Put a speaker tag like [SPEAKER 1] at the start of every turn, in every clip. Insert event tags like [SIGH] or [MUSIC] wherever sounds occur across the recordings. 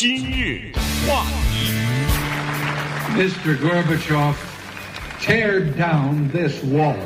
[SPEAKER 1] 今日话题。
[SPEAKER 2] Mr. Gorbachev, tear down this wall. [LAUGHS]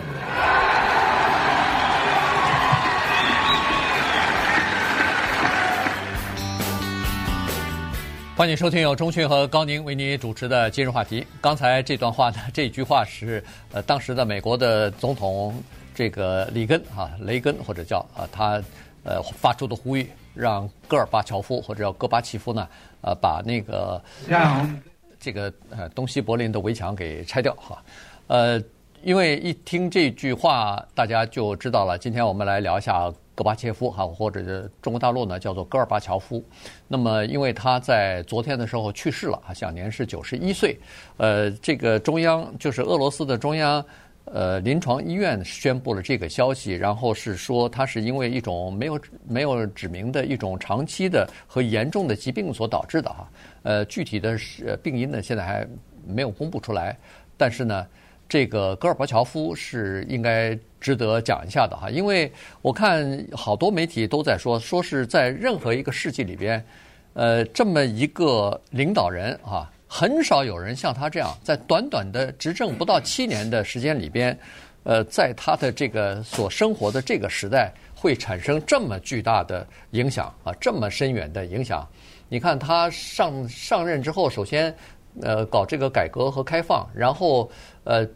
[SPEAKER 3] 欢迎收听由钟迅和高宁为你主持的今日话题。刚才这段话呢，这句话是呃当时的美国的总统这个里根啊，雷根或者叫啊他呃发出的呼吁，让戈尔巴乔夫或者叫戈巴契夫呢呃把那个让这个呃东西柏林的围墙给拆掉哈。呃，因为一听这句话，大家就知道了。今天我们来聊一下。戈巴切夫哈，或者是中国大陆呢，叫做戈尔巴乔夫。那么，因为他在昨天的时候去世了啊，享年是九十一岁。呃，这个中央就是俄罗斯的中央呃临床医院宣布了这个消息，然后是说他是因为一种没有没有指明的一种长期的和严重的疾病所导致的哈。呃，具体的病因呢，现在还没有公布出来，但是呢。这个戈尔巴乔夫是应该值得讲一下的哈，因为我看好多媒体都在说，说是在任何一个世纪里边，呃，这么一个领导人啊，很少有人像他这样，在短短的执政不到七年的时间里边，呃，在他的这个所生活的这个时代，会产生这么巨大的影响啊，这么深远的影响。你看他上上任之后，首先呃搞这个改革和开放，然后呃。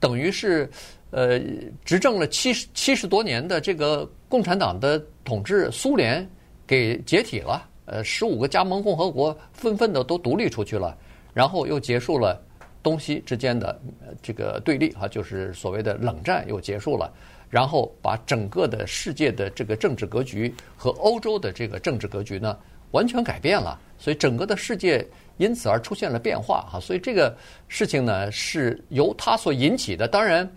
[SPEAKER 3] 等于是，呃，执政了七十七十多年的这个共产党的统治，苏联给解体了，呃，十五个加盟共和国纷纷的都独立出去了，然后又结束了东西之间的这个对立啊，就是所谓的冷战又结束了，然后把整个的世界的这个政治格局和欧洲的这个政治格局呢完全改变了，所以整个的世界。因此而出现了变化哈，所以这个事情呢是由他所引起的。当然，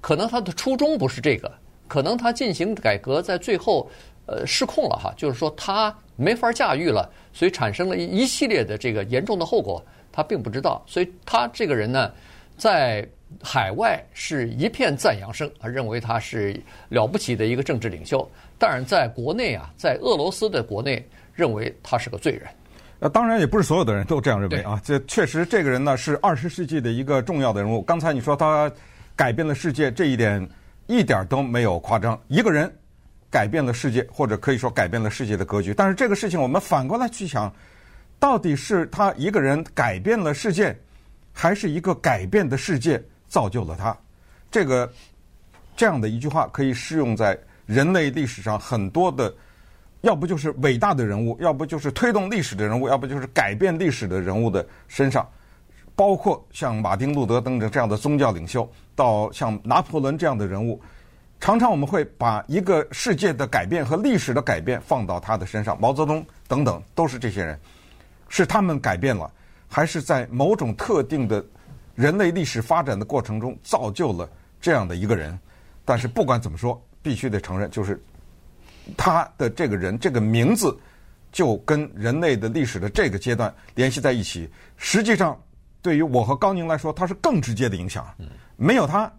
[SPEAKER 3] 可能他的初衷不是这个，可能他进行改革在最后呃失控了哈，就是说他没法驾驭了，所以产生了一一系列的这个严重的后果，他并不知道。所以他这个人呢，在海外是一片赞扬声啊，认为他是了不起的一个政治领袖。但是，在国内啊，在俄罗斯的国内，认为他是个罪人。
[SPEAKER 4] 呃，当然也不是所有的人都这样认为啊。这确实，这个人呢是二十世纪的一个重要的人物。刚才你说他改变了世界，这一点一点都没有夸张。一个人改变了世界，或者可以说改变了世界的格局。但是这个事情，我们反过来去想，到底是他一个人改变了世界，还是一个改变的世界造就了他？这个这样的一句话可以适用在人类历史上很多的。要不就是伟大的人物，要不就是推动历史的人物，要不就是改变历史的人物的身上，包括像马丁·路德·等等这样的宗教领袖，到像拿破仑这样的人物，常常我们会把一个世界的改变和历史的改变放到他的身上。毛泽东等等都是这些人，是他们改变了，还是在某种特定的人类历史发展的过程中造就了这样的一个人？但是不管怎么说，必须得承认，就是。他的这个人，这个名字，就跟人类的历史的这个阶段联系在一起。实际上，对于我和高宁来说，他是更直接的影响。没有他，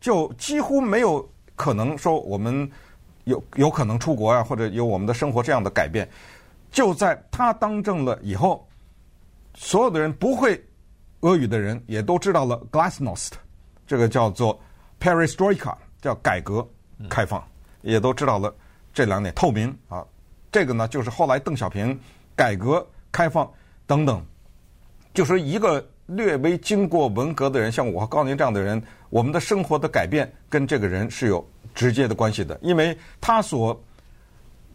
[SPEAKER 4] 就几乎没有可能说我们有有可能出国啊，或者有我们的生活这样的改变。就在他当政了以后，所有的人不会俄语的人也都知道了 Glasnost，这个叫做 Perestroika，叫改革开放，也都知道了。这两点透明啊，这个呢就是后来邓小平改革开放等等，就是一个略微经过文革的人，像我和高宁这样的人，我们的生活的改变跟这个人是有直接的关系的，因为他所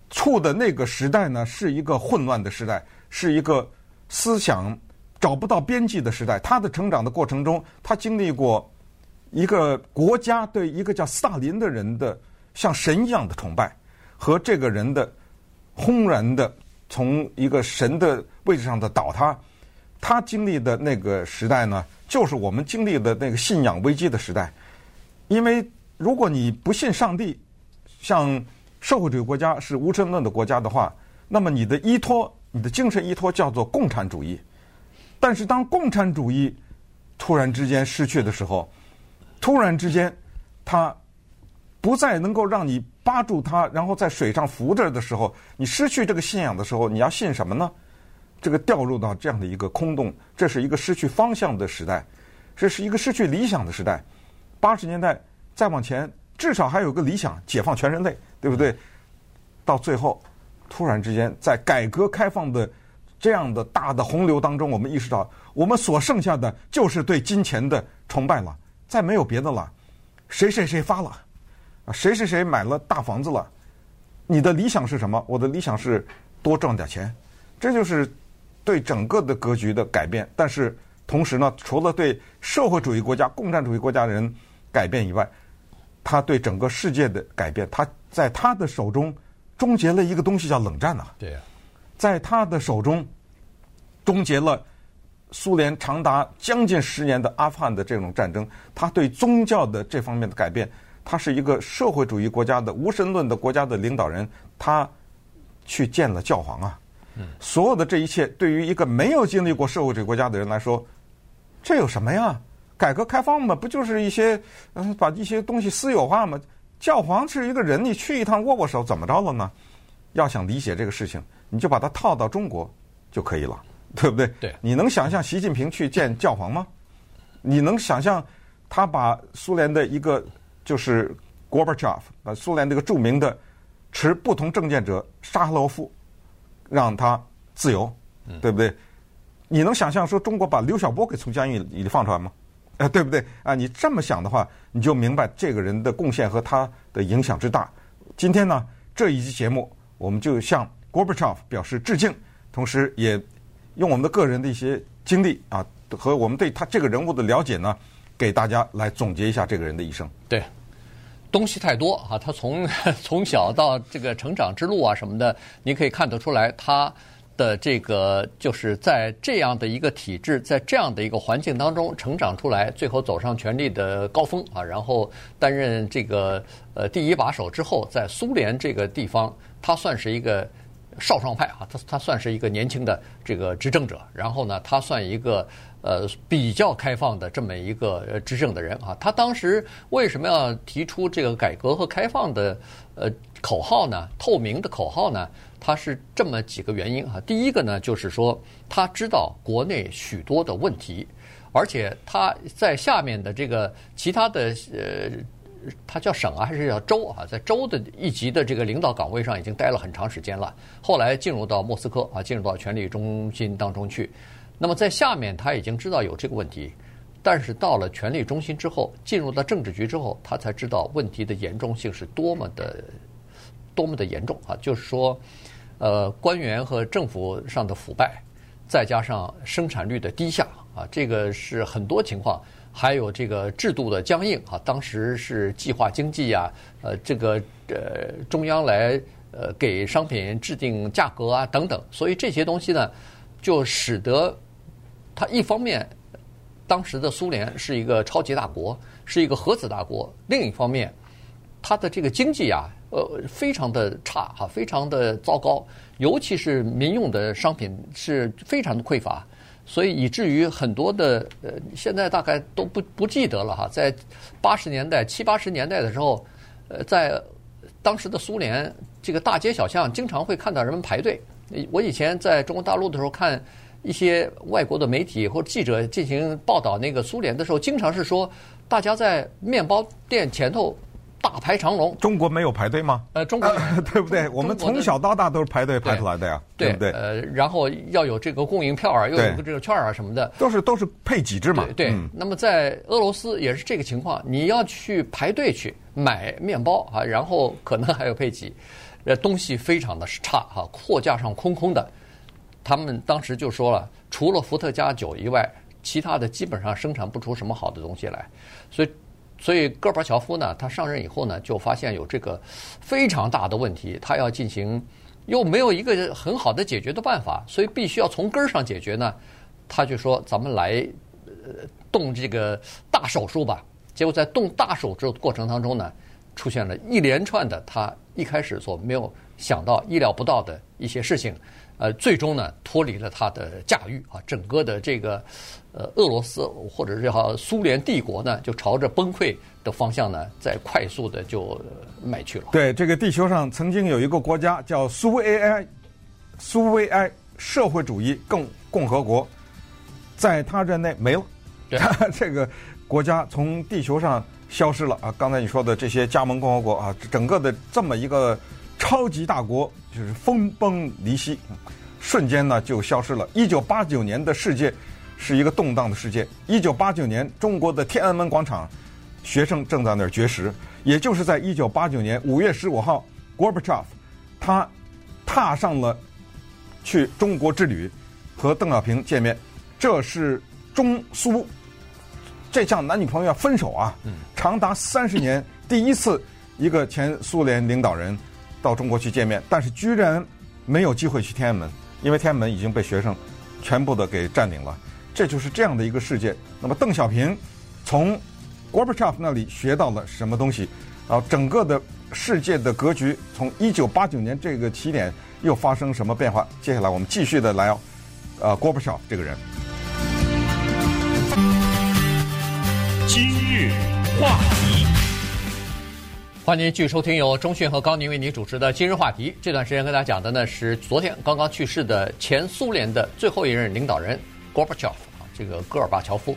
[SPEAKER 4] 处的那个时代呢是一个混乱的时代，是一个思想找不到边际的时代。他的成长的过程中，他经历过一个国家对一个叫斯大林的人的像神一样的崇拜。和这个人的轰然的从一个神的位置上的倒塌，他经历的那个时代呢，就是我们经历的那个信仰危机的时代。因为如果你不信上帝，像社会主义国家是无神论的国家的话，那么你的依托，你的精神依托叫做共产主义。但是当共产主义突然之间失去的时候，突然之间，他不再能够让你。扒住它，然后在水上浮着的时候，你失去这个信仰的时候，你要信什么呢？这个掉入到这样的一个空洞，这是一个失去方向的时代，这是一个失去理想的时代。八十年代再往前，至少还有个理想，解放全人类，对不对？到最后，突然之间，在改革开放的这样的大的洪流当中，我们意识到，我们所剩下的就是对金钱的崇拜了，再没有别的了。谁谁谁发了，啊，谁谁谁买了大房子了？你的理想是什么？我的理想是多赚点钱，这就是。对整个的格局的改变，但是同时呢，除了对社会主义国家、共产主义国家的人改变以外，他对整个世界的改变，他在他的手中终结了一个东西叫冷战呐。
[SPEAKER 3] 对呀，
[SPEAKER 4] 在他的手中终结了苏联长达将近十年的阿富汗的这种战争。他对宗教的这方面的改变，他是一个社会主义国家的无神论的国家的领导人，他去见了教皇啊。所有的这一切，对于一个没有经历过社会主义国家的人来说，这有什么呀？改革开放嘛，不就是一些嗯，把一些东西私有化嘛？教皇是一个人，你去一趟握握手，怎么着了呢？要想理解这个事情，你就把它套到中国就可以了，对不对？
[SPEAKER 3] 对。
[SPEAKER 4] 你能想象习近平去见教皇吗？你能想象他把苏联的一个就是 Gorbachev，把苏联这个著名的持不同政见者沙赫罗夫。让他自由，对不对？你能想象说中国把刘晓波给从监狱里放出来吗？呃，对不对？啊，你这么想的话，你就明白这个人的贡献和他的影响之大。今天呢，这一期节目，我们就向 Gorbachev 表示致敬，同时也用我们的个人的一些经历啊，和我们对他这个人物的了解呢，给大家来总结一下这个人的一生。
[SPEAKER 3] 对。东西太多啊！他从 [LAUGHS] 从小到这个成长之路啊什么的，你可以看得出来，他的这个就是在这样的一个体制，在这样的一个环境当中成长出来，最后走上权力的高峰啊，然后担任这个呃第一把手之后，在苏联这个地方，他算是一个少壮派啊，他他算是一个年轻的这个执政者，然后呢，他算一个。呃，比较开放的这么一个执政的人啊，他当时为什么要提出这个改革和开放的呃口号呢？透明的口号呢？他是这么几个原因啊。第一个呢，就是说他知道国内许多的问题，而且他在下面的这个其他的呃，他叫省啊还是叫州啊，在州的一级的这个领导岗位上已经待了很长时间了，后来进入到莫斯科啊，进入到权力中心当中去。那么在下面他已经知道有这个问题，但是到了权力中心之后，进入到政治局之后，他才知道问题的严重性是多么的多么的严重啊！就是说，呃，官员和政府上的腐败，再加上生产率的低下啊，这个是很多情况，还有这个制度的僵硬啊。当时是计划经济呀，呃，这个呃中央来呃给商品制定价格啊等等，所以这些东西呢，就使得。它一方面，当时的苏联是一个超级大国，是一个核子大国；另一方面，它的这个经济啊，呃，非常的差哈，非常的糟糕，尤其是民用的商品是非常的匮乏，所以以至于很多的呃，现在大概都不不记得了哈，在八十年代七八十年代的时候，呃，在当时的苏联这个大街小巷，经常会看到人们排队。我以前在中国大陆的时候看。一些外国的媒体或者记者进行报道那个苏联的时候，经常是说大家在面包店前头大排长龙。
[SPEAKER 4] 中国没有排队吗？
[SPEAKER 3] 呃，中国、呃、
[SPEAKER 4] 对不对？我们从小到大都是排队排出来的呀，对，对不对？
[SPEAKER 3] 呃，然后要有这个供应票啊，又有这个券啊什么的，
[SPEAKER 4] 都是都是配给制嘛。
[SPEAKER 3] 对。对嗯、那么在俄罗斯也是这个情况，你要去排队去买面包啊，然后可能还有配给，呃，东西非常的差哈，货架上空空的。他们当时就说了，除了伏特加酒以外，其他的基本上生产不出什么好的东西来。所以，所以戈尔巴乔夫呢，他上任以后呢，就发现有这个非常大的问题，他要进行，又没有一个很好的解决的办法，所以必须要从根儿上解决呢。他就说：“咱们来，呃，动这个大手术吧。”结果在动大手术的过程当中呢，出现了一连串的他一开始所没有想到、意料不到的一些事情。呃，最终呢，脱离了他的驾驭啊，整个的这个呃俄罗斯或者是叫苏联帝国呢，就朝着崩溃的方向呢，在快速的就迈去了。
[SPEAKER 4] 对，这个地球上曾经有一个国家叫苏维埃，苏维埃社会主义共共和国，在他任内没了，
[SPEAKER 3] 对 [LAUGHS]
[SPEAKER 4] 这个国家从地球上消失了啊！刚才你说的这些加盟共和国啊，整个的这么一个超级大国，就是分崩离析，瞬间呢就消失了。一九八九年的世界是一个动荡的世界。一九八九年，中国的天安门广场，学生正在那儿绝食。也就是在一九八九年五月十五号，Gorbachev 他踏上了去中国之旅，和邓小平见面。这是中苏这项男女朋友要分手啊，长达三十年第一次一个前苏联领导人到中国去见面，但是居然没有机会去天安门，因为天安门已经被学生全部的给占领了。这就是这样的一个世界。那么邓小平从 Gorbachev 那里学到了什么东西？然后整个的世界的格局从一九八九年这个起点又发生什么变化？接下来我们继续的来，呃，Gorbachev 这个人。
[SPEAKER 1] 今日话题，
[SPEAKER 3] 欢迎您继续收听由中讯和高宁为您主持的《今日话题》。这段时间跟大家讲的呢是昨天刚刚去世的前苏联的最后一任领导人 Gorbachev 啊，这个戈尔巴乔夫。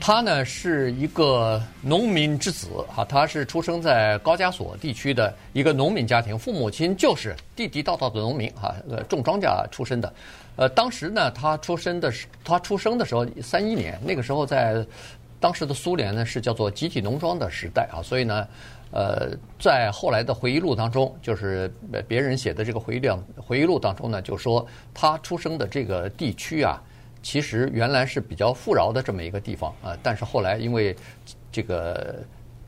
[SPEAKER 3] 他呢是一个农民之子哈，他是出生在高加索地区的一个农民家庭，父母亲就是地地道道的农民哈，呃，种庄稼出身的。呃，当时呢，他出生的时，他出生的时候三一年，那个时候在当时的苏联呢是叫做集体农庄的时代啊，所以呢，呃，在后来的回忆录当中，就是别人写的这个回忆录回忆录当中呢，就说他出生的这个地区啊。其实原来是比较富饶的这么一个地方啊，但是后来因为这个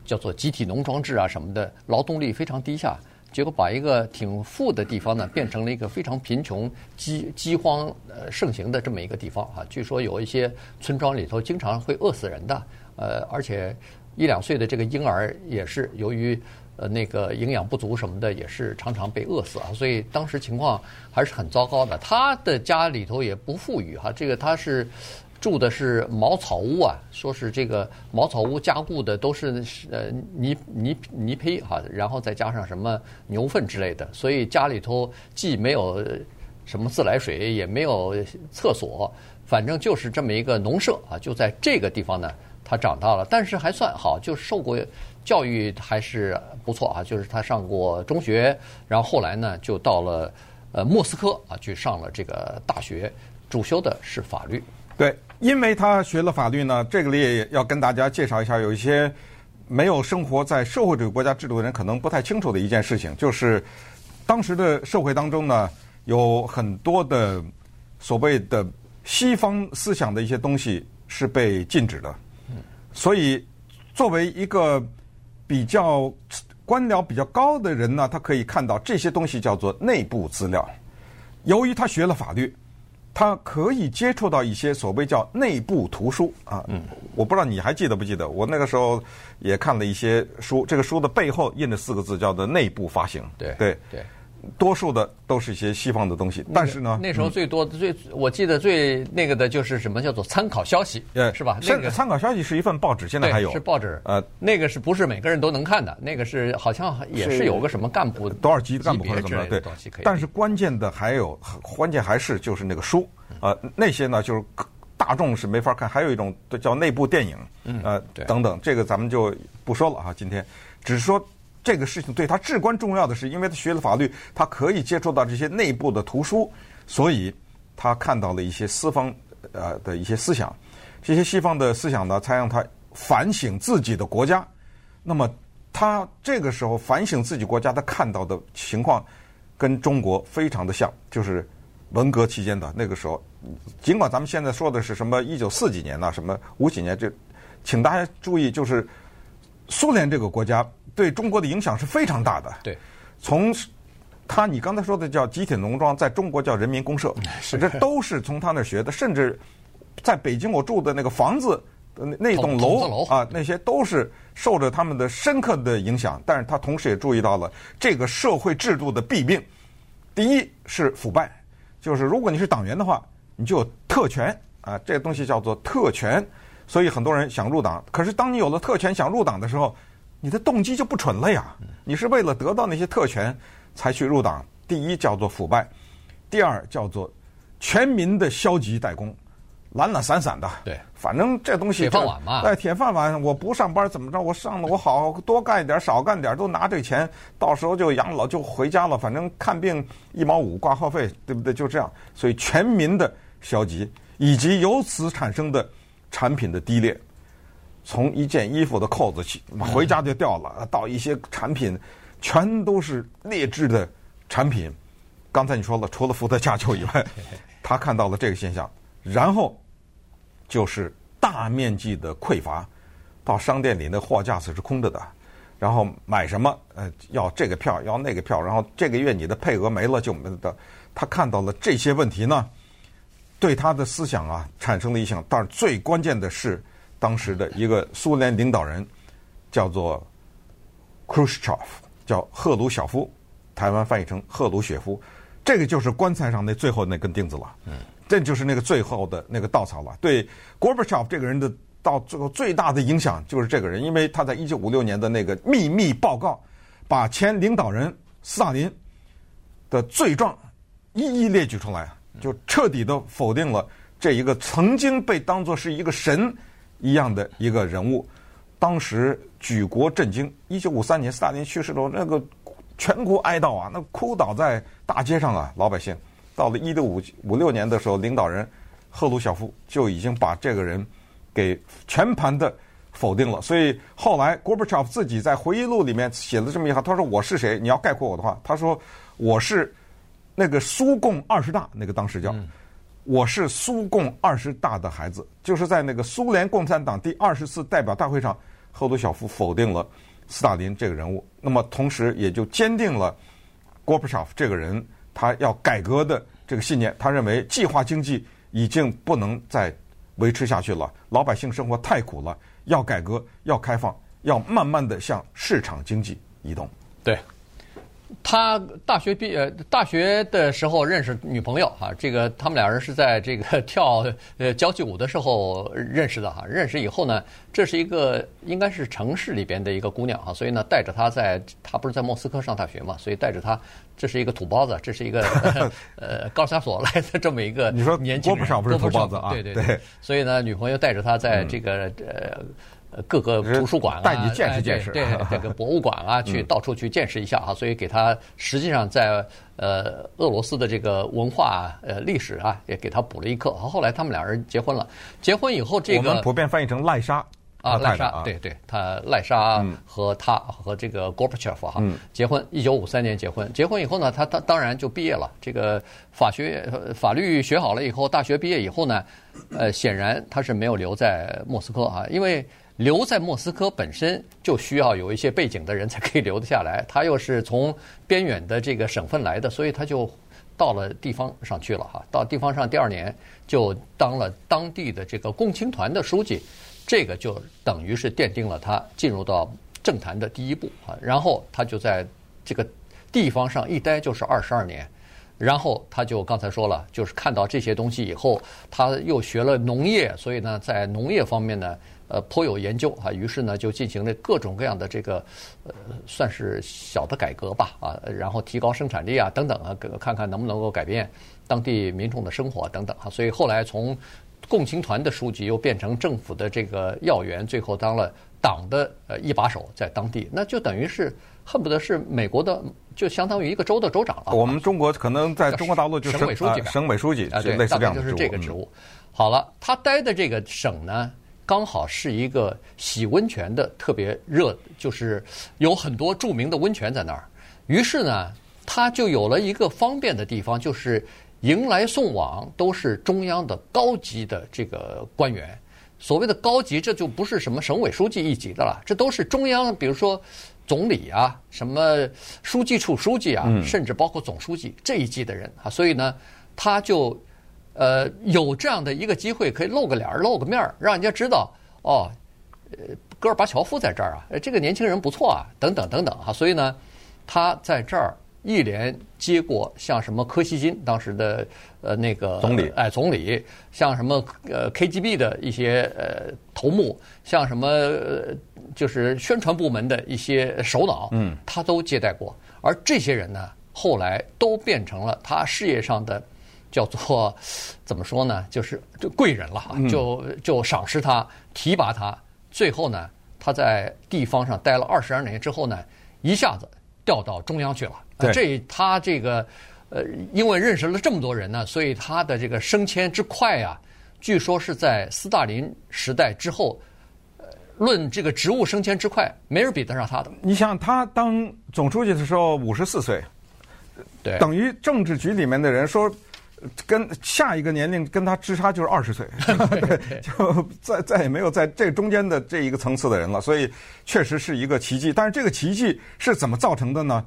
[SPEAKER 3] 叫做集体农庄制啊什么的，劳动力非常低下，结果把一个挺富的地方呢变成了一个非常贫穷、饥饥荒呃盛行的这么一个地方啊。据说有一些村庄里头经常会饿死人的，呃，而且一两岁的这个婴儿也是由于。呃，那个营养不足什么的，也是常常被饿死啊，所以当时情况还是很糟糕的。他的家里头也不富裕哈，这个他是住的是茅草屋啊，说是这个茅草屋加固的都是呃泥泥泥坯哈，然后再加上什么牛粪之类的，所以家里头既没有什么自来水，也没有厕所，反正就是这么一个农舍啊，就在这个地方呢，他长大了，但是还算好，就受过。教育还是不错啊，就是他上过中学，然后后来呢就到了呃莫斯科啊去上了这个大学，主修的是法律。
[SPEAKER 4] 对，因为他学了法律呢，这个里也要跟大家介绍一下，有一些没有生活在社会主义国家制度的人可能不太清楚的一件事情，就是当时的社会当中呢，有很多的所谓的西方思想的一些东西是被禁止的，所以作为一个。比较官僚比较高的人呢，他可以看到这些东西叫做内部资料。由于他学了法律，他可以接触到一些所谓叫内部图书啊。嗯，我不知道你还记得不记得？我那个时候也看了一些书，这个书的背后印着四个字，叫做“内部发行”。
[SPEAKER 3] 对
[SPEAKER 4] 对对。
[SPEAKER 3] 对
[SPEAKER 4] 多数的都是一些西方的东西，但是呢，
[SPEAKER 3] 那时候最多的最，我记得最那个的就是什么叫做参考消息，是吧？那个
[SPEAKER 4] 参考消息是一份报纸，现在还有
[SPEAKER 3] 是报纸，呃，那个是不是每个人都能看的？那个是好像也是有个什么干部
[SPEAKER 4] 多少级的干部或者怎么对？但是关键的还有，关键还是就是那个书，呃，那些呢就是大众是没法看，还有一种叫内部电影，呃，等等，这个咱们就不说了啊，今天只是说。这个事情对他至关重要的是，因为他学了法律，他可以接触到这些内部的图书，所以他看到了一些西方呃的一些思想，这些西方的思想呢，才让他反省自己的国家。那么他这个时候反省自己国家，他看到的情况跟中国非常的像，就是文革期间的那个时候。尽管咱们现在说的是什么一九四几年呐，什么五几年，这请大家注意，就是苏联这个国家。对中国的影响是非常大的。
[SPEAKER 3] 对，
[SPEAKER 4] 从他你刚才说的叫集体农庄，在中国叫人民公社，是这都是从他那儿学的。甚至在北京我住的那个房子那那栋楼啊，那些都是受着他们的深刻的影响。但是他同时也注意到了这个社会制度的弊病。第一是腐败，就是如果你是党员的话，你就有特权啊，这个东西叫做特权。所以很多人想入党，可是当你有了特权想入党的时候，你的动机就不纯了呀！你是为了得到那些特权才去入党。第一叫做腐败，第二叫做全民的消极怠工，懒懒散散的。
[SPEAKER 3] 对，
[SPEAKER 4] 反正这东西
[SPEAKER 3] 铁饭碗嘛。
[SPEAKER 4] 哎，铁饭碗，我不上班怎么着？我上了，我好多干一点，少干点，都拿这钱，到时候就养老就回家了。反正看病一毛五挂号费，对不对？就这样。所以全民的消极，以及由此产生的产品的低劣，从一件衣服的扣子起，回家就掉了，嗯、到一些产品，全都是劣质的产品。刚才你说了，除了伏特加酒以外，[LAUGHS] 他看到了这个现象，然后就是大面积的匮乏，到商店里那货架子是空着的，然后买什么呃要这个票要那个票，然后这个月你的配额没了就没了的。他看到了这些问题呢，对他的思想啊产生了影响。但是最关键的是，当时的一个苏联领导人叫做 Khrushchev，叫赫鲁晓夫，台湾翻译成赫鲁雪夫。这个就是棺材上那最后那根钉子了，嗯，这就是那个最后的那个稻草了。对 Gorbachev 这个人的到最后最大的影响就是这个人，因为他在一九五六年的那个秘密报告，把前领导人斯大林的罪状一一列举出来，就彻底的否定了这一个曾经被当作是一个神一样的一个人物。当时举国震惊。一九五三年斯大林去世的时候，那个。全国哀悼啊，那哭倒在大街上啊，老百姓。到了一六五五六年的时候，领导人赫鲁晓夫就已经把这个人给全盘的否定了。所以后来戈巴乔夫自己在回忆录里面写了这么一行，他说：“我是谁？你要概括我的话，他说我是那个苏共二十大，那个当时叫，我是苏共二十大的孩子，就是在那个苏联共产党第二十次代表大会上，赫鲁晓夫否定了。”斯大林这个人物，那么同时也就坚定了戈巴乔夫这个人他要改革的这个信念。他认为计划经济已经不能再维持下去了，老百姓生活太苦了，要改革，要开放，要慢慢的向市场经济移动。
[SPEAKER 3] 对。他大学毕业，大学的时候认识女朋友哈，这个他们俩人是在这个跳 [LAUGHS] 呃交际舞的时候认识的哈。认识以后呢，这是一个应该是城市里边的一个姑娘哈，所以呢带着她在，她不是在莫斯科上大学嘛，所以带着她，这是一个土包子，这是一个 [LAUGHS] 呃高加索来的这么一个年轻人，
[SPEAKER 4] 你说，不上不是土包子啊，
[SPEAKER 3] 对对对，所以呢，女朋友带着她在这个呃。各个图书馆啊，
[SPEAKER 4] 带你见识见识，
[SPEAKER 3] 对这个博物馆啊，[LAUGHS] 去到处去见识一下啊，所以给他实际上在呃俄罗斯的这个文化呃历史啊，也给他补了一课。后来他们两人结婚了，结婚以后这个
[SPEAKER 4] 我们普遍翻译成赖莎
[SPEAKER 3] 啊，赖莎，对对，他赖莎和他和这个 Gorbachev 哈结婚，一九五三年结婚，结婚以后呢，他他当然就毕业了，这个法学法律学好了以后，大学毕业以后呢，呃，显然他是没有留在莫斯科啊，因为。留在莫斯科本身就需要有一些背景的人才可以留得下来，他又是从边远的这个省份来的，所以他就到了地方上去了哈。到地方上第二年就当了当地的这个共青团的书记，这个就等于是奠定了他进入到政坛的第一步啊。然后他就在这个地方上一待就是二十二年，然后他就刚才说了，就是看到这些东西以后，他又学了农业，所以呢，在农业方面呢。呃，颇有研究啊，于是呢，就进行了各种各样的这个，呃，算是小的改革吧，啊，然后提高生产力啊，等等啊，看看能不能够改变当地民众的生活等等啊，所以后来从共青团的书记又变成政府的这个要员，最后当了党的呃一把手，在当地，那就等于是恨不得是美国的，就相当于一个州的州长了。
[SPEAKER 4] 我们中国可能在中国大陆就是
[SPEAKER 3] 省委书记，
[SPEAKER 4] 省委书记
[SPEAKER 3] 啊，对，大概就是这个职务。好了，他待的这个省呢？刚好是一个洗温泉的特别热，就是有很多著名的温泉在那儿。于是呢，他就有了一个方便的地方，就是迎来送往都是中央的高级的这个官员。所谓的高级，这就不是什么省委书记一级的了，这都是中央，比如说总理啊，什么书记处书记啊，甚至包括总书记这一级的人啊。所以呢，他就。呃，有这样的一个机会，可以露个脸儿、露个面儿，让人家知道哦，呃，戈尔巴乔夫在这儿啊，这个年轻人不错啊，等等等等哈。所以呢，他在这儿一连接过像什么柯西金当时的呃那个
[SPEAKER 4] 总理，
[SPEAKER 3] 哎，总理，像什么呃 KGB 的一些呃头目，像什么就是宣传部门的一些首脑，嗯，他都接待过。而这些人呢，后来都变成了他事业上的。叫做怎么说呢？就是就贵人了哈，就就赏识他，提拔他。最后呢，他在地方上待了二十二年之后呢，一下子调到中央去了。
[SPEAKER 4] 对
[SPEAKER 3] 这他这个呃，因为认识了这么多人呢，所以他的这个升迁之快啊，据说是在斯大林时代之后。论这个职务升迁之快，没人比得上他的。
[SPEAKER 4] 你想，他当总书记的时候五十四岁，
[SPEAKER 3] 对，
[SPEAKER 4] 等于政治局里面的人说，跟下一个年龄跟他之差就是二十岁，[LAUGHS] 对，就再再也没有在这中间的这一个层次的人了。所以确实是一个奇迹。但是这个奇迹是怎么造成的呢？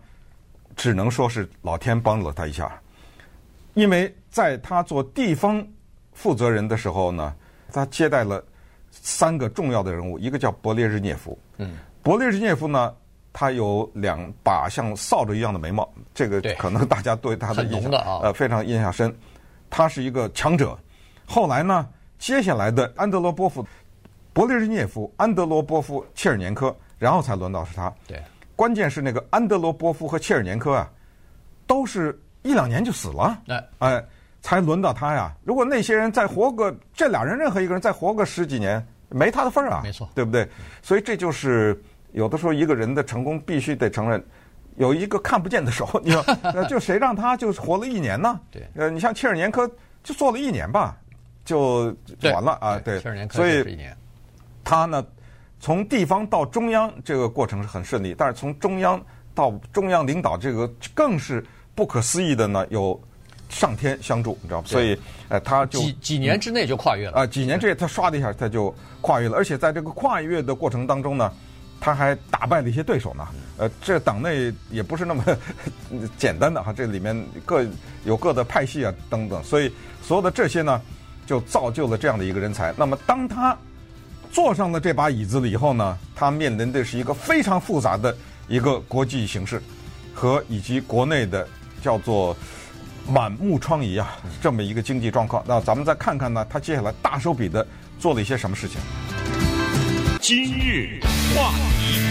[SPEAKER 4] 只能说是老天帮了他一下，因为在他做地方负责人的时候呢，他接待了。三个重要的人物，一个叫勃列日涅夫。嗯，勃列日涅夫呢，他有两把像扫帚一样的眉毛，这个可能大家对他的印象呃非常印象深。他是一个强者。后来呢，接下来的安德罗波夫、勃列日涅夫、安德罗波夫、切尔年科，然后才轮到是他。
[SPEAKER 3] 对，
[SPEAKER 4] 关键是那个安德罗波夫和切尔年科啊，都是一两年就死了。
[SPEAKER 3] 哎，
[SPEAKER 4] 哎。才轮到他呀！如果那些人再活个，这俩人任何一个人再活个十几年，没他的份儿啊！
[SPEAKER 3] 没错，
[SPEAKER 4] 对不对？所以这就是有的时候一个人的成功必须得承认，有一个看不见的手。[LAUGHS] 你说，就谁让他就活了一年呢？
[SPEAKER 3] 对，
[SPEAKER 4] 呃，你像切尔年科就做了一年吧，就完了啊！对，
[SPEAKER 3] 切尔年科
[SPEAKER 4] 所以他呢，从地方到中央这个过程是很顺利，但是从中央到中央领导这个更是不可思议的呢，有。上天相助，你知道吗？所以，呃，他就
[SPEAKER 3] 几几年之内就跨越了啊、
[SPEAKER 4] 呃！几年之内，他唰的一下，他就跨越了。而且在这个跨越的过程当中呢，他还打败了一些对手呢。呃，这党内也不是那么简单的哈，这里面各有各的派系啊等等。所以，所有的这些呢，就造就了这样的一个人才。那么，当他坐上了这把椅子了以后呢，他面临的是一个非常复杂的一个国际形势和以及国内的叫做。满目疮痍啊，这么一个经济状况。那咱们再看看呢，他接下来大手笔的做了一些什么事情？
[SPEAKER 1] 今日话题，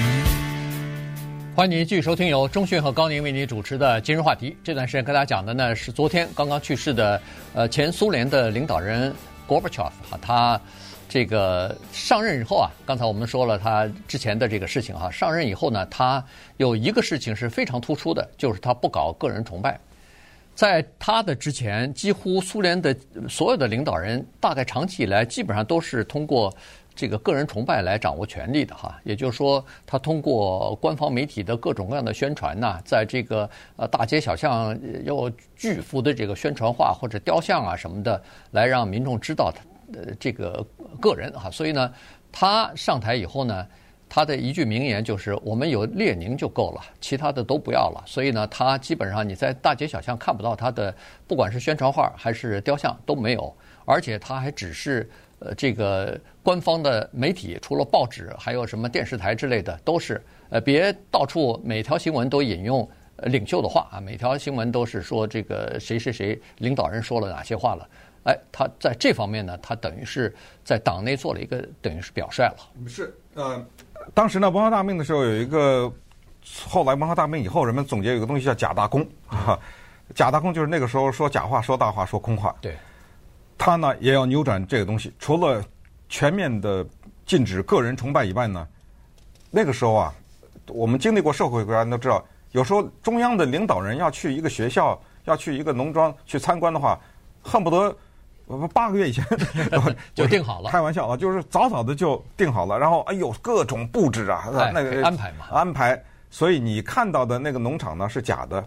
[SPEAKER 3] 欢迎您继续收听由中讯和高宁为您主持的今日话题。这段时间跟大家讲的呢是昨天刚刚去世的呃前苏联的领导人戈巴乔夫哈，他这个上任以后啊，刚才我们说了他之前的这个事情哈，上任以后呢，他有一个事情是非常突出的，就是他不搞个人崇拜。在他的之前，几乎苏联的所有的领导人，大概长期以来基本上都是通过这个个人崇拜来掌握权力的哈。也就是说，他通过官方媒体的各种各样的宣传呐，在这个呃大街小巷有巨幅的这个宣传画或者雕像啊什么的，来让民众知道他呃这个个人哈。所以呢，他上台以后呢。他的一句名言就是：“我们有列宁就够了，其他的都不要了。”所以呢，他基本上你在大街小巷看不到他的，不管是宣传画还是雕像都没有。而且他还只是呃这个官方的媒体，除了报纸，还有什么电视台之类的，都是呃别到处每条新闻都引用领袖的话啊，每条新闻都是说这个谁谁谁领导人说了哪些话了。哎，他在这方面呢，他等于是在党内做了一个等于是表率了。
[SPEAKER 4] 是呃。当时呢，文化大革命的时候有一个，后来文化大革命以后，人们总结有一个东西叫假大空，哈，假大空就是那个时候说假话、说大话、说空话。
[SPEAKER 3] 对，
[SPEAKER 4] 他呢也要扭转这个东西，除了全面的禁止个人崇拜以外呢，那个时候啊，我们经历过社会国家都知道，有时候中央的领导人要去一个学校、要去一个农庄去参观的话，恨不得。八个月以前 [LAUGHS]
[SPEAKER 3] 就定好了，
[SPEAKER 4] 开玩笑啊，就是早早的就定好了，然后哎呦各种布置啊，那个
[SPEAKER 3] 安排嘛，
[SPEAKER 4] 安排。所以你看到的那个农场呢是假的，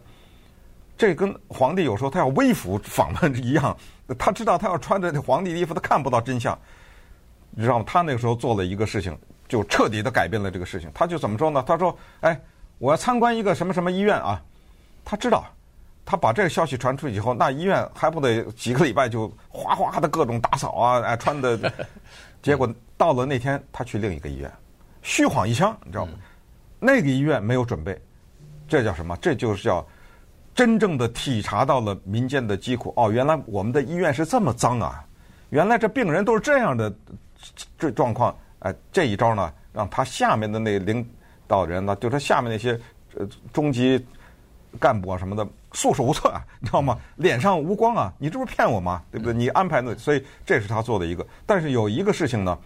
[SPEAKER 4] 这跟皇帝有时候他要微服访问一样，他知道他要穿着那皇帝的衣服，他看不到真相，你知道吗？他那个时候做了一个事情，就彻底的改变了这个事情。他就怎么说呢？他说：“哎，我要参观一个什么什么医院啊。”他知道。他把这个消息传出去以后，那医院还不得几个礼拜就哗哗的各种打扫啊，哎，穿的，[LAUGHS] 结果到了那天，他去另一个医院，虚晃一枪，你知道吗？那个医院没有准备，这叫什么？这就是叫真正的体察到了民间的疾苦。哦，原来我们的医院是这么脏啊！原来这病人都是这样的这状况。哎，这一招呢，让他下面的那领导人呢，就他下面那些呃中级。干部啊什么的束手无策啊，[LAUGHS] 你知道吗？脸上无光啊，你这不是骗我吗？对不对？你安排的，所以这是他做的一个。但是有一个事情呢，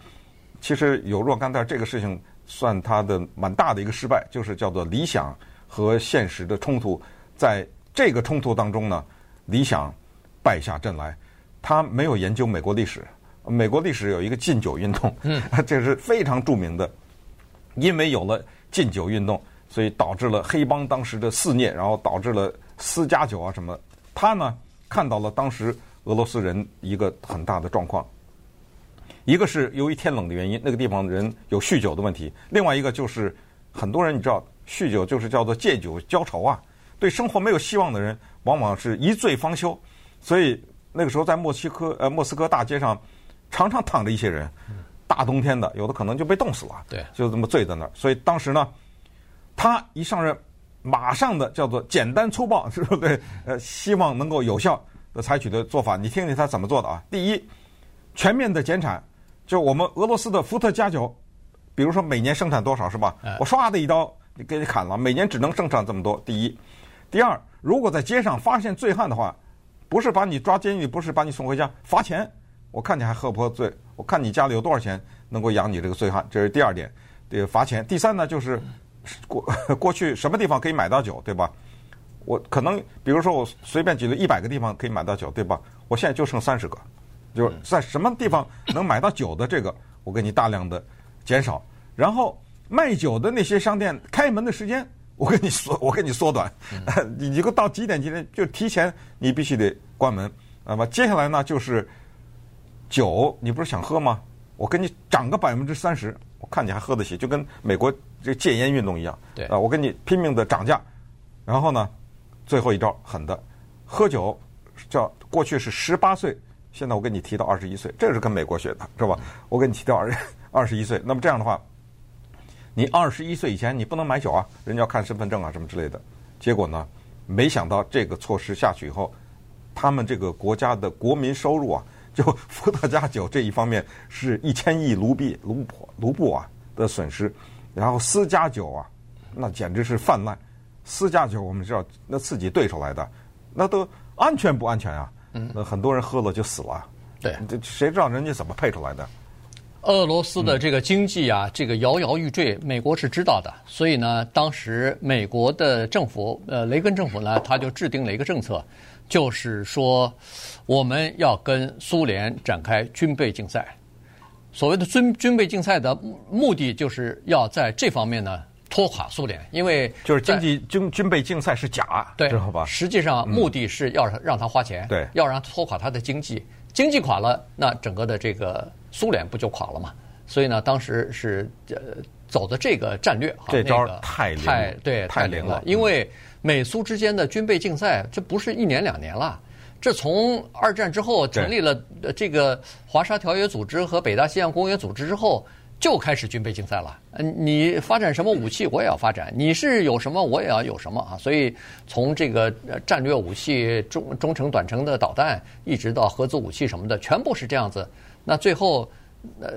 [SPEAKER 4] 其实有若干，但是这个事情算他的蛮大的一个失败，就是叫做理想和现实的冲突。在这个冲突当中呢，理想败下阵来。他没有研究美国历史，美国历史有一个禁酒运动，嗯，[LAUGHS] 这是非常著名的，因为有了禁酒运动。所以导致了黑帮当时的肆虐，然后导致了私家酒啊什么。他呢看到了当时俄罗斯人一个很大的状况，一个是由于天冷的原因，那个地方的人有酗酒的问题；另外一个就是很多人你知道，酗酒就是叫做借酒浇愁啊，对生活没有希望的人，往往是一醉方休。所以那个时候在莫西科呃莫斯科大街上，常常躺着一些人，大冬天的，有的可能就被冻死了，
[SPEAKER 3] 对，
[SPEAKER 4] 就这么醉在那儿。所以当时呢。他一上任，马上的叫做简单粗暴，是不对？呃，希望能够有效的采取的做法，你听听他怎么做的啊？第一，全面的减产，就我们俄罗斯的伏特加酒，比如说每年生产多少是吧？我唰的一刀你给你砍了，每年只能生产这么多。第一，第二，如果在街上发现醉汉的话，不是把你抓监狱，不是把你送回家，罚钱。我看你还喝不喝醉？我看你家里有多少钱能够养你这个醉汉，这是第二点，得罚钱。第三呢，就是。过 [LAUGHS] 过去什么地方可以买到酒，对吧？我可能比如说我随便举了一百个地方可以买到酒，对吧？我现在就剩三十个，就是在什么地方能买到酒的这个，我给你大量的减少。然后卖酒的那些商店开门的时间，我给你缩，[LAUGHS] 我给你缩短。[LAUGHS] 你一个到几点几点就提前，你必须得关门。那么接下来呢，就是酒，你不是想喝吗？我给你涨个百分之三十，我看你还喝得起，就跟美国。这戒烟运动一样，
[SPEAKER 3] 对
[SPEAKER 4] 啊，我跟你拼命的涨价，然后呢，最后一招狠的，喝酒叫过去是十八岁，现在我给你提到二十一岁，这是跟美国学的，是吧？我给你提到二 [LAUGHS] 二十一岁，那么这样的话，你二十一岁以前你不能买酒啊，人家要看身份证啊什么之类的。结果呢，没想到这个措施下去以后，他们这个国家的国民收入啊，就伏特加酒这一方面是一千亿卢币卢布卢布啊的损失。然后私家酒啊，那简直是泛滥。私家酒我们知道，那自己兑出来的，那都安全不安全啊？嗯，那很多人喝了就死了。
[SPEAKER 3] 对，
[SPEAKER 4] 这谁知道人家怎么配出来的？
[SPEAKER 3] 俄罗斯的这个经济啊，这个摇摇欲坠，美国是知道的。所以呢，当时美国的政府，呃，雷根政府呢，他就制定了一个政策，就是说我们要跟苏联展开军备竞赛。所谓的军军备竞赛的目的，就是要在这方面呢拖垮苏联，因为
[SPEAKER 4] 就是经济军军备竞赛是假，
[SPEAKER 3] 对，
[SPEAKER 4] 知道吧？
[SPEAKER 3] 实际上目的是要让他花钱，
[SPEAKER 4] 对，
[SPEAKER 3] 要让他拖垮他的经济，经济垮了，那整个的这个苏联不就垮了嘛？所以呢，当时是呃走的这个战略，
[SPEAKER 4] 这招太
[SPEAKER 3] 太对太灵了，因为美苏之间的军备竞赛，这不是一年两年了。这从二战之后成立了这个华沙条约组织和北大西洋公约组织之后，就开始军备竞赛了。嗯，你发展什么武器，我也要发展；你是有什么，我也要有什么啊。所以从这个战略武器、中中程、短程的导弹，一直到核子武器什么的，全部是这样子。那最后，呃，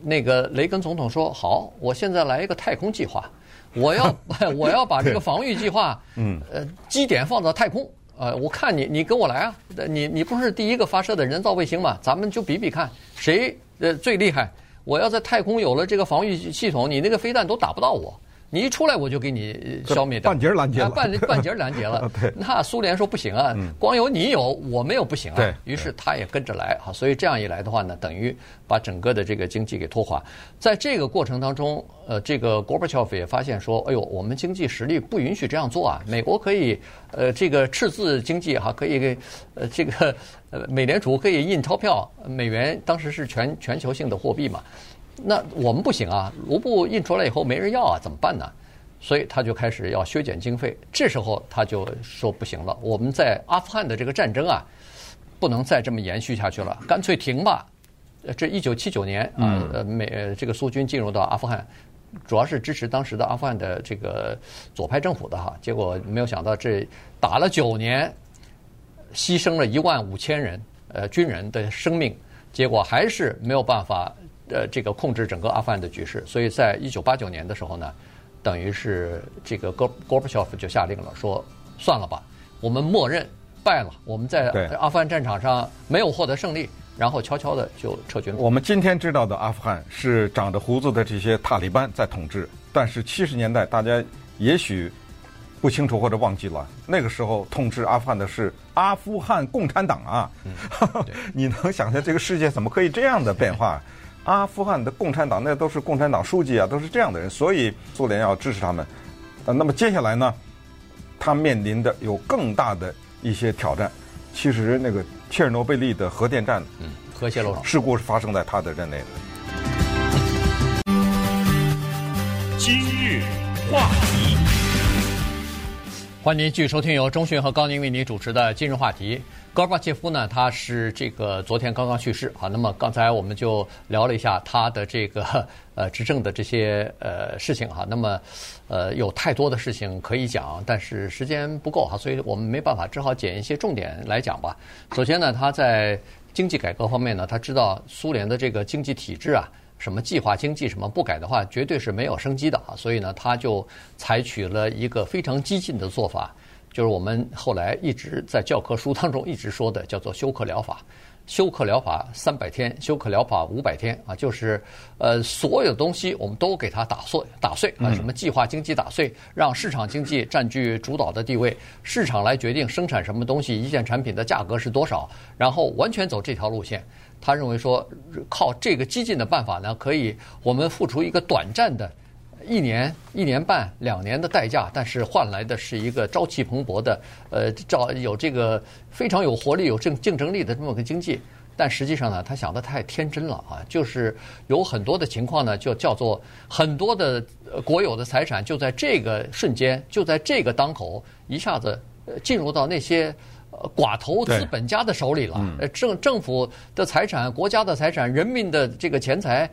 [SPEAKER 3] 那个雷根总统说：“好，我现在来一个太空计划，我要 [LAUGHS] 我要把这个防御计划，嗯，呃，基点放到太空。”呃，我看你，你跟我来啊！你你不是第一个发射的人造卫星嘛？咱们就比比看谁呃最厉害。我要在太空有了这个防御系统，你那个飞弹都打不到我。你一出来我就给你消灭掉，
[SPEAKER 4] 半截拦截了，
[SPEAKER 3] 半半截拦截了。
[SPEAKER 4] 对，
[SPEAKER 3] 那苏联说不行啊，光有你有，我没有不行啊。于是他也跟着来啊，所以这样一来的话呢，等于把整个的这个经济给拖垮。在这个过程当中，呃，这个 Gorbachev 也发现说，哎呦，我们经济实力不允许这样做啊。美国可以，呃，这个赤字经济哈，可以给，呃，这个呃，美联储可以印钞票，美元当时是全全球性的货币嘛。那我们不行啊，卢布印出来以后没人要啊，怎么办呢？所以他就开始要削减经费。这时候他就说不行了，我们在阿富汗的这个战争啊，不能再这么延续下去了，干脆停吧。这一九七九年啊，呃，美这个苏军进入到阿富汗，主要是支持当时的阿富汗的这个左派政府的哈。结果没有想到，这打了九年，牺牲了一万五千人呃军人的生命，结果还是没有办法。呃，这个控制整个阿富汗的局势，所以在一九八九年的时候呢，等于是这个戈戈巴乔夫就下令了，说算了吧，我们默认败了，我们在阿富汗战场上没有获得胜利，然后悄悄的就撤军了。
[SPEAKER 4] 我们今天知道的阿富汗是长着胡子的这些塔利班在统治，但是七十年代大家也许不清楚或者忘记了，那个时候统治阿富汗的是阿富汗共产党啊！[LAUGHS] 嗯、你能想象这个世界怎么可以这样的变化？阿富汗的共产党那都是共产党书记啊，都是这样的人，所以苏联要支持他们。呃，那么接下来呢，他面临的有更大的一些挑战。其实那个切尔诺贝利的核电站，
[SPEAKER 3] 嗯，核泄漏
[SPEAKER 4] 事故是发生在他的任内的。
[SPEAKER 1] 今日话题，
[SPEAKER 3] 欢迎您继续收听由中讯和高宁为您主持的《今日话题》。戈尔巴切夫呢，他是这个昨天刚刚去世好。那么刚才我们就聊了一下他的这个 [LAUGHS] 呃执政的这些呃事情哈。那么呃有太多的事情可以讲，但是时间不够哈，所以我们没办法，只好捡一些重点来讲吧。首先呢，他在经济改革方面呢，他知道苏联的这个经济体制啊，什么计划经济什么不改的话，绝对是没有生机的啊。所以呢，他就采取了一个非常激进的做法。就是我们后来一直在教科书当中一直说的，叫做休克疗法。休克疗法三百天，休克疗法五百天啊，就是呃所有东西我们都给它打碎打碎啊，什么计划经济打碎，让市场经济占据主导的地位，市场来决定生产什么东西，一件产品的价格是多少，然后完全走这条路线。他认为说，靠这个激进的办法呢，可以我们付出一个短暂的。一年、一年半、两年的代价，但是换来的是一个朝气蓬勃的，呃，照有这个非常有活力、有竞竞争力的这么个经济。但实际上呢，他想的太天真了啊！就是有很多的情况呢，就叫做很多的国有的财产就在这个瞬间，就在这个当口，一下子进入到那些寡头资本家的手里了。呃，政政府的财产、国家的财产、人民的这个钱财、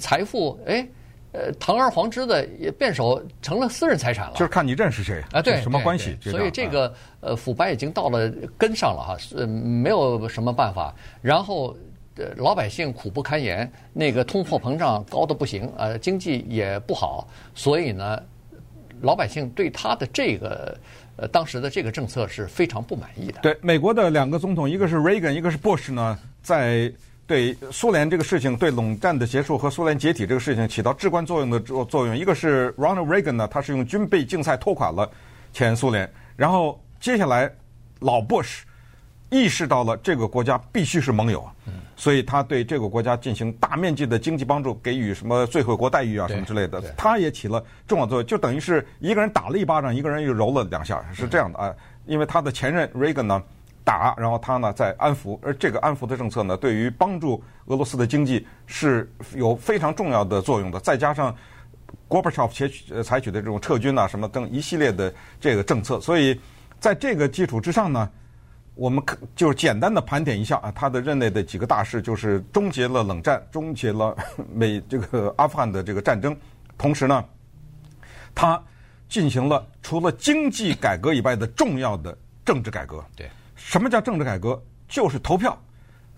[SPEAKER 3] 财富，哎。呃，堂而皇之的也变手成了私人财产了，
[SPEAKER 4] 就是看你认识谁
[SPEAKER 3] 啊，对，
[SPEAKER 4] 什么关系？
[SPEAKER 3] 所以这个呃腐败已经到了根上了哈，呃，没有什么办法。然后呃，老百姓苦不堪言，那个通货膨胀高的不行，呃，经济也不好，所以呢，老百姓对他的这个呃当时的这个政策是非常不满意的。
[SPEAKER 4] 对，美国的两个总统，一个是 Reagan，一个是 Bush 呢，在。对苏联这个事情，对冷战的结束和苏联解体这个事情起到至关作用的作作用。一个是 Ronald Reagan 呢，他是用军备竞赛拖垮了前苏联。然后接下来老 Bush 意识到了这个国家必须是盟友，所以他对这个国家进行大面积的经济帮助，给予什么最惠国待遇啊什么之类的，他也起了重要作用。就等于是一个人打了一巴掌，一个人又揉了两下，是这样的啊。因为他的前任 Reagan 呢。打，然后他呢在安抚，而这个安抚的政策呢，对于帮助俄罗斯的经济是有非常重要的作用的。再加上戈巴乔采取采取的这种撤军啊，什么等一系列的这个政策，所以在这个基础之上呢，我们可就简单的盘点一下啊，他的任内的几个大事，就是终结了冷战，终结了 [LAUGHS] 美这个阿富汗的这个战争，同时呢，他进行了除了经济改革以外的重要的政治改革。
[SPEAKER 3] 对。
[SPEAKER 4] 什么叫政治改革？就是投票，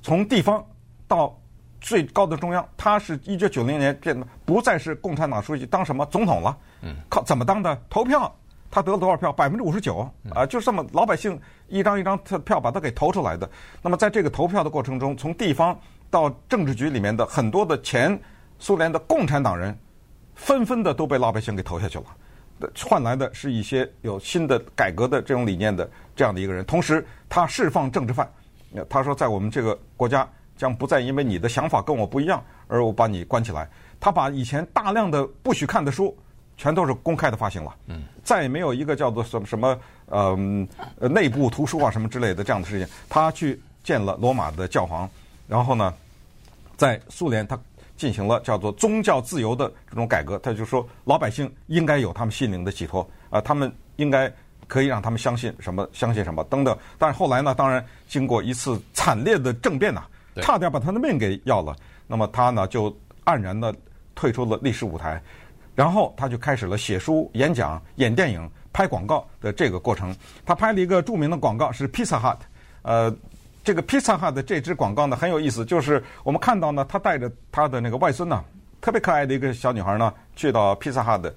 [SPEAKER 4] 从地方到最高的中央。他是一九九零年变得不再是共产党书记，当什么总统了？嗯，靠怎么当的？投票，他得了多少票？百分之五十九啊，就这么老百姓一张一张票把他给投出来的。那么在这个投票的过程中，从地方到政治局里面的很多的前苏联的共产党人，纷纷的都被老百姓给投下去了。换来的是一些有新的改革的这种理念的这样的一个人，同时他释放政治犯。他说，在我们这个国家将不再因为你的想法跟我不一样而我把你关起来。他把以前大量的不许看的书全都是公开的发行了，嗯，再也没有一个叫做什么什么呃内部图书啊什么之类的这样的事情。他去见了罗马的教皇，然后呢，在苏联他。进行了叫做宗教自由的这种改革，他就说老百姓应该有他们心灵的寄托啊，他们应该可以让他们相信什么，相信什么等等。但是后来呢，当然经过一次惨烈的政变呐，差点把他的命给要了。那么他呢就黯然的退出了历史舞台，然后他就开始了写书、演讲、演电影、拍广告的这个过程。他拍了一个著名的广告是 Pizza Hut，呃。这个 Pizza Hut 的这支广告呢很有意思，就是我们看到呢，他带着他的那个外孙呢，特别可爱的一个小女孩呢，去到 Pizza Hut，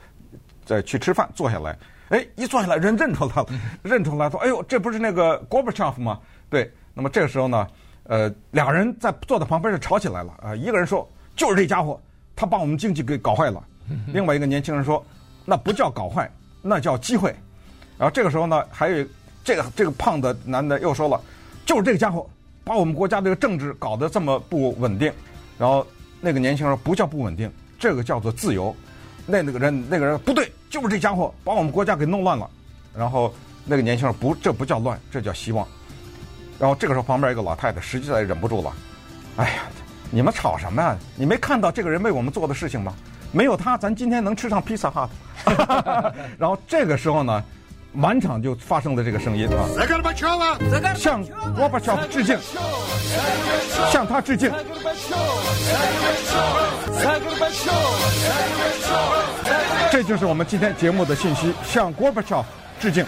[SPEAKER 4] 再去吃饭，坐下来，哎，一坐下来，人认出来了，[LAUGHS] 认出来说：“哎呦，这不是那个 Gorbachev 吗？”对。那么这个时候呢，呃，俩人在坐在旁边就吵起来了啊。一个人说：“就是这家伙，他把我们经济给搞坏了。”另外一个年轻人说：“那不叫搞坏，那叫机会。”然后这个时候呢，还有这个这个胖的男的又说了：“就是这个家伙把我们国家这个政治搞得这么不稳定。”然后那个年轻人说：“不叫不稳定，这个叫做自由。”那那个人那个人不对，就是这家伙把我们国家给弄乱了。然后那个年轻人不，这不叫乱，这叫希望。然后这个时候，旁边一个老太太实际在忍不住了，哎呀，你们吵什么呀？你没看到这个人为我们做的事情吗？没有他，咱今天能吃上披萨哈。[LAUGHS] 然后这个时候呢，满场就发生了这个声音啊，向郭伯乔夫致敬，向他致敬。这就是我们今天节目的信息，向郭伯乔夫致敬。